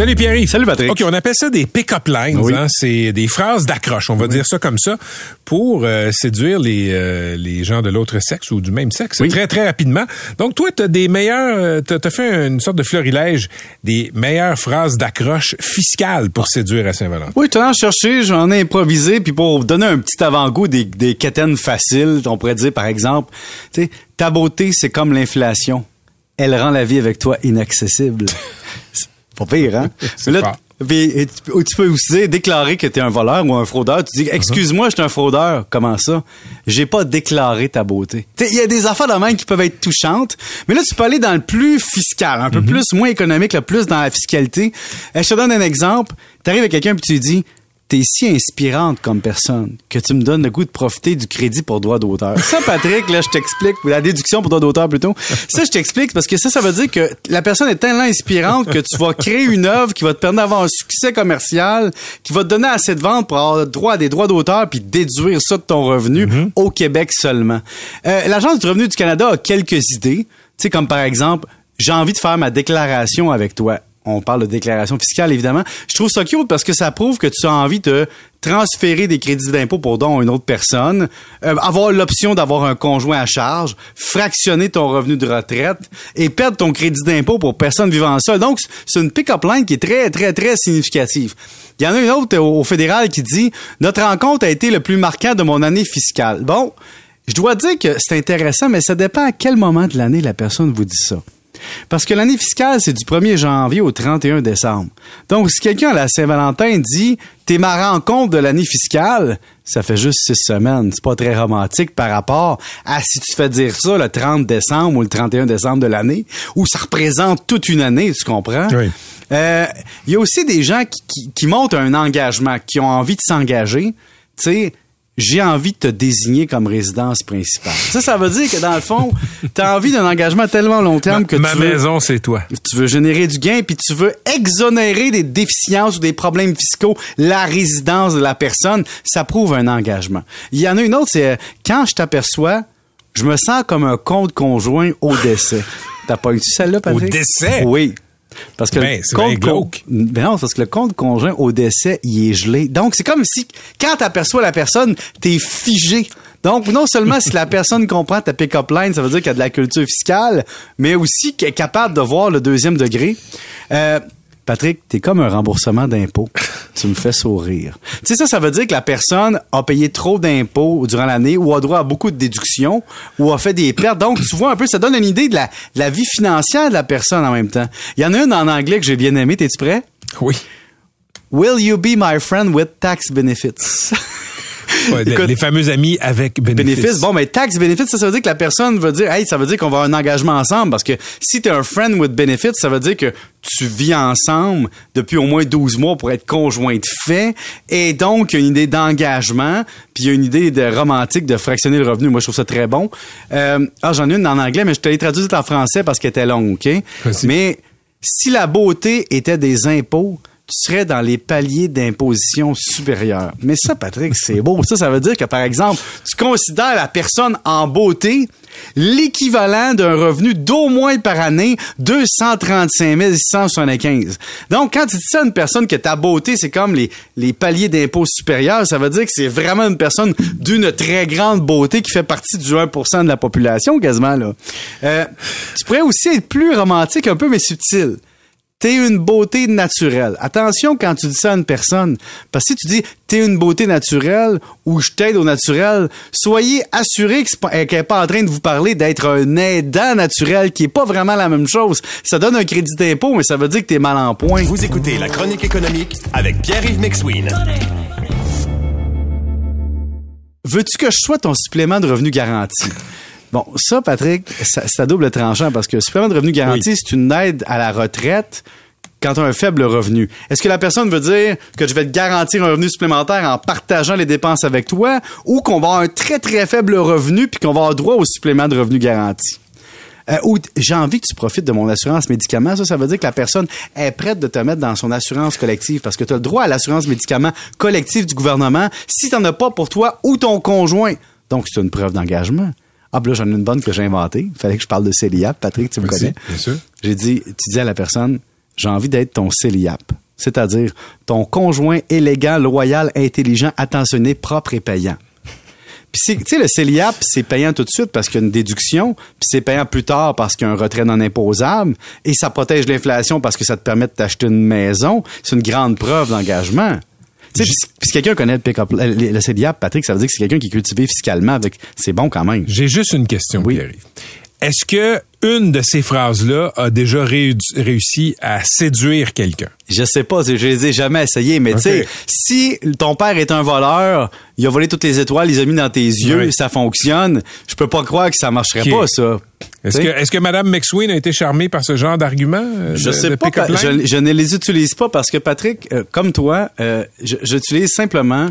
Salut Pierre. Salut Patrick. OK, on appelle ça des pick-up lines. Oui. hein. C'est des phrases d'accroche, on va dire ça comme ça, pour euh, séduire les, euh, les gens de l'autre sexe ou du même sexe Oui. très, très rapidement. Donc, toi, tu as des meilleurs... euh, T'as as fait une sorte de florilège des meilleures phrases d'accroche fiscales pour séduire à Saint-Valentin. Oui, tu en cherché, j'en ai improvisé, puis pour donner un petit avant-goût des, des quétaines faciles, on pourrait dire par exemple, tu sais, ta beauté, c'est comme l'inflation. Elle rend la vie avec toi inaccessible. Pas pire, hein? C'est Mais puis, et tu, tu peux aussi déclarer que t'es un voleur ou un fraudeur. Tu dis, excuse-moi, je suis un fraudeur. Comment ça? J'ai pas déclaré ta beauté. Tu Il y a des affaires de même qui peuvent être touchantes. Mais là, tu peux aller dans le plus fiscal, un peu plus, moins économique, le plus dans la fiscalité. Euh, je te donne un exemple. T'arrives à quelqu'un puis tu lui dis, t'es si inspirante comme personne que tu me donnes le goût de profiter du crédit pour droit d'auteur. Ça, Patrick, là, je t'explique, ou la déduction pour droit d'auteur plutôt. Ça, je t'explique parce que ça, ça veut dire que la personne est tellement inspirante que tu vas créer une œuvre qui va te permettre d'avoir un succès commercial, qui va te donner assez de ventes pour avoir droit à des droits d'auteur puis déduire ça de ton revenu au Québec seulement. Euh, L'Agence du revenu du Canada a quelques idées, tu sais, comme par exemple, j'ai envie de faire ma déclaration avec toi on parle de déclaration fiscale, évidemment. Je trouve ça cute parce que ça prouve que tu as envie de transférer des crédits d'impôt pour don à une autre personne, euh, avoir l'option d'avoir un conjoint à charge, fractionner ton revenu de retraite et perdre ton crédit d'impôt pour personne vivant seul. Donc, c'est une pick-up line qui est très, très, très significative. Il y en a une autre au, au fédéral qui dit « Notre rencontre a été le plus marquant de mon année fiscale. » Bon, je dois dire que c'est intéressant, mais ça dépend à quel moment de l'année la personne vous dit ça. Parce que l'année fiscale, c'est du 1er janvier au 31 décembre. Donc, si quelqu'un à la Saint-Valentin dit T'es ma rencontre de l'année fiscale, ça fait juste six semaines. C'est pas très romantique par rapport à si tu fais dire ça le 30 décembre ou le 31 décembre de l'année, où ça représente toute une année, tu comprends? Oui. Euh, Il y a aussi des gens qui, qui, qui montent un engagement, qui ont envie de s'engager. Tu sais, j'ai envie de te désigner comme résidence principale. Ça, ça veut dire que dans le fond, tu as envie d'un engagement tellement long terme que Ma tu veux, maison, c'est toi. tu veux générer du gain puis tu veux exonérer des déficiences ou des problèmes fiscaux la résidence de la personne. Ça prouve un engagement. Il y en a une autre, c'est euh, quand je t'aperçois, je me sens comme un compte conjoint au décès. T'as pas eu celle-là, Patrick? décès? Oui. Parce que Ben, le bien compte glauque. ben non, parce que le compte conjoint au décès, il est gelé. Donc, c'est comme si, quand tu aperçois la personne, t'es figé. Donc, non seulement si la personne comprend ta pick-up line, ça veut dire qu'il y a de la culture fiscale, mais aussi qu'elle est capable de voir le deuxième degré. Euh, Patrick, t'es comme un remboursement d'impôts. tu me fais sourire. Tu sais, ça, ça veut dire que la personne a payé trop d'impôts durant l'année ou a droit à beaucoup de déductions ou a fait des pertes. Donc, tu vois un peu, ça donne une idée de la, de la vie financière de la personne en même temps. Il y en a une en anglais que j'ai bien aimé. T'es-tu prêt? Oui. Will you be my friend with tax benefits? Ouais, les- Écoute, les fameux amis avec bénéfices. Bon, mais tax benefits, ça, ça veut dire que la personne veut dire, hey, ça veut dire qu'on va avoir un engagement ensemble parce que si t'es un friend with benefits, ça veut dire que tu vis ensemble depuis au moins 12 mois pour être conjoint de fait et donc il y a une idée d'engagement puis il y a une idée de romantique de fractionner le revenu. Moi, je trouve ça très bon. Euh, ah, j'en ai une en anglais, mais je te l'ai traduite en français parce qu'elle était longue, OK? Mais si la beauté était des impôts, tu serais dans les paliers d'imposition supérieurs. Mais ça, Patrick, c'est beau. Ça, ça veut dire que, par exemple, tu considères la personne en beauté l'équivalent d'un revenu d'au moins par année 235 675. Donc, quand tu dis ça à une personne que ta beauté, c'est comme les, les paliers d'impôt supérieurs, ça veut dire que c'est vraiment une personne d'une très grande beauté qui fait partie du 1% de la population, quasiment, là. Euh, tu pourrais aussi être plus romantique un peu, mais subtil. T'es une beauté naturelle. Attention quand tu dis ça à une personne. Parce que si tu dis t'es une beauté naturelle ou je t'aide au naturel, soyez assurés pas- qu'elle n'est pas en train de vous parler d'être un aidant naturel qui est pas vraiment la même chose. Ça donne un crédit d'impôt, mais ça veut dire que t'es mal en point. Vous écoutez la chronique économique avec Pierre-Yves McSween. Veux-tu que je sois ton supplément de revenu garanti? Bon, ça, Patrick, ça- c'est à double tranchant parce que le supplément de revenu garanti, Oui. c'est une aide à la retraite quand tu as un faible revenu. Est-ce que la personne veut dire que je vais te garantir un revenu supplémentaire en partageant les dépenses avec toi ou qu'on va avoir un très, très faible revenu puis qu'on va avoir droit au supplément de revenu garanti? Euh, ou j'ai envie que tu profites de mon assurance médicaments. Ça, ça veut dire que la personne est prête de te mettre dans son assurance collective parce que tu as le droit à l'assurance médicaments collective du gouvernement si tu n'en as pas pour toi ou ton conjoint. Donc, c'est une preuve d'engagement. Ah, ben là, j'en ai une bonne que j'ai inventée. Il fallait que je parle de CELIAP. Patrick, tu me connais. bien sûr. J'ai dit, tu dis à la personne, j'ai envie d'être ton CELIAP. C'est-à-dire ton conjoint élégant, loyal, intelligent, attentionné, propre et payant. Puis c'est- tu sais, le CELIAP, c'est payant tout de suite parce qu'il y a une déduction, puis c'est payant plus tard parce qu'il y a un retrait non imposable, et ça protège l'inflation parce que ça te permet de t'acheter une maison. C'est une grande preuve d'engagement. Tu sais, si- quelqu'un connaît le, pick-up- le, le CELIAP, Patrick, ça veut dire que c'est quelqu'un qui est cultivé fiscalement avec, c'est bon quand même. J'ai juste une question, Oui. Est-ce que une de ces phrases-là a déjà réu- réussi à séduire quelqu'un? Je sais pas, je les ai jamais essayé, mais tu sais, si ton père est un voleur, il a volé toutes les étoiles, il les a mis dans tes yeux, Oui. ça fonctionne, je peux pas croire que ça marcherait pas, ça. Est-ce que, est-ce que Mme McSween a été charmée par ce genre d'argument? euh, je sais de pas, pa- je, je ne les utilise pas parce que Patrick, euh, comme toi, euh, je- j'utilise simplement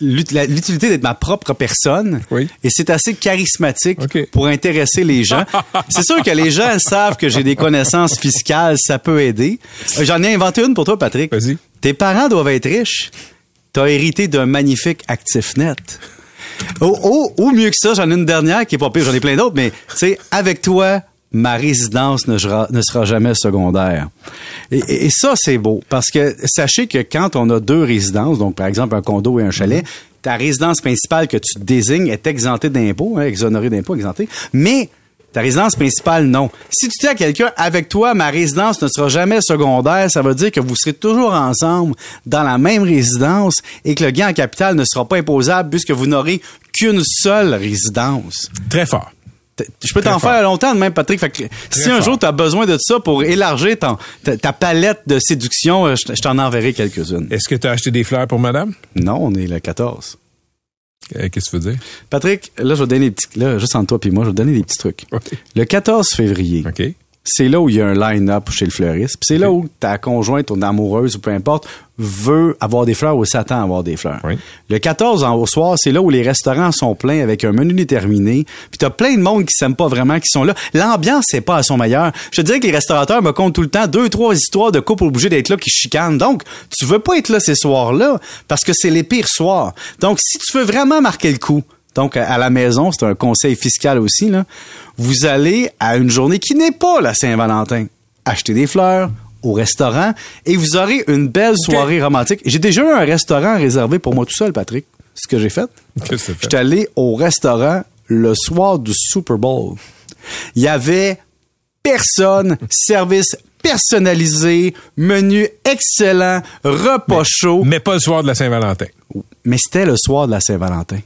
l'utilité d'être ma propre personne Oui. et c'est assez charismatique pour intéresser les gens. c'est sûr que les gens savent que j'ai des connaissances fiscales, ça peut aider. Euh, J'en ai inventé une pour toi, Patrick. Vas-y. Tes parents doivent être riches. T'as hérité d'un magnifique actif net. Ou, ou mieux que ça, j'en ai une dernière qui est pas pire, j'en ai plein d'autres, mais tu sais, avec toi, ma résidence ne sera, ne sera jamais secondaire. Et, et- ça, c'est beau, parce que sachez que quand on a deux résidences, donc par exemple un condo et un chalet, ta résidence principale que tu désignes est exemptée d'impôts, hein, exonérée d'impôts, exemptée, mais ta résidence principale, non. Si tu dis à quelqu'un, avec toi, ma résidence ne sera jamais secondaire, ça veut dire que vous serez toujours ensemble dans la même résidence et que le gain en capital ne sera pas imposable puisque vous n'aurez qu'une seule résidence. Très fort. Je peux t'en faire longtemps de même, Patrick. Fait que si un jour tu as besoin de ça pour élargir ton- ta, ta palette de séduction, euh, je, t'en enverrai quelques-unes. Est-ce que tu as acheté des fleurs pour madame? Non, on est le 14. Euh, Qu'est-ce que tu veux dire? Patrick, là, je vais donner des petits, là, juste entre toi et moi, je vais donner des petits trucs. Le 14 février, OK. C'est là où il y a un line-up chez le fleuriste. Puis c'est là où ta conjointe, ton amoureuse ou peu importe, veut avoir des fleurs ou s'attend à avoir des fleurs. Oui. Le 14 en- au soir, c'est là où les restaurants sont pleins avec un menu déterminé. Puis t'as plein de monde qui s'aiment pas vraiment, qui sont là. L'ambiance c'est pas à son meilleur. Je te dirais que les restaurateurs me comptent tout le temps deux, trois histoires de couples obligés d'être là qui chicanent. Donc, tu veux pas être là ces soirs-là parce que c'est les pires soirs. Donc, si tu veux vraiment marquer le coup, donc, à la maison, c'est un conseil fiscal aussi, là. Vous allez à une journée qui n'est pas la Saint-Valentin. Acheter des fleurs au restaurant et vous aurez une belle soirée romantique. J'ai déjà eu un restaurant réservé pour moi tout seul, Patrick. C'est ce que j'ai fait. Qu'est-ce que tu J'étais allé au restaurant le soir du Super Bowl. Il y avait personne, service personnalisé, menu excellent, repas chaud Mais pas le soir de la Saint-Valentin. mais c'était le soir de la Saint-Valentin.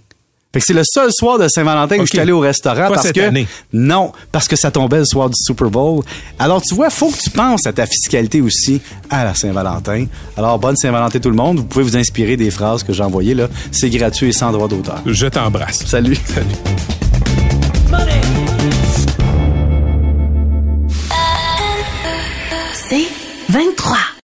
Fait que c'est le seul soir de Saint-Valentin où Ok. je suis allé au restaurant Pas parce cette que année. non, parce que ça tombait le soir du Super Bowl. Alors tu vois, faut que tu penses à ta fiscalité aussi à la Saint-Valentin. Alors bonne Saint-Valentin tout le monde, vous pouvez vous inspirer des phrases que j'ai envoyées là, c'est gratuit et sans droit d'auteur. Je t'embrasse. Salut. C'est 23.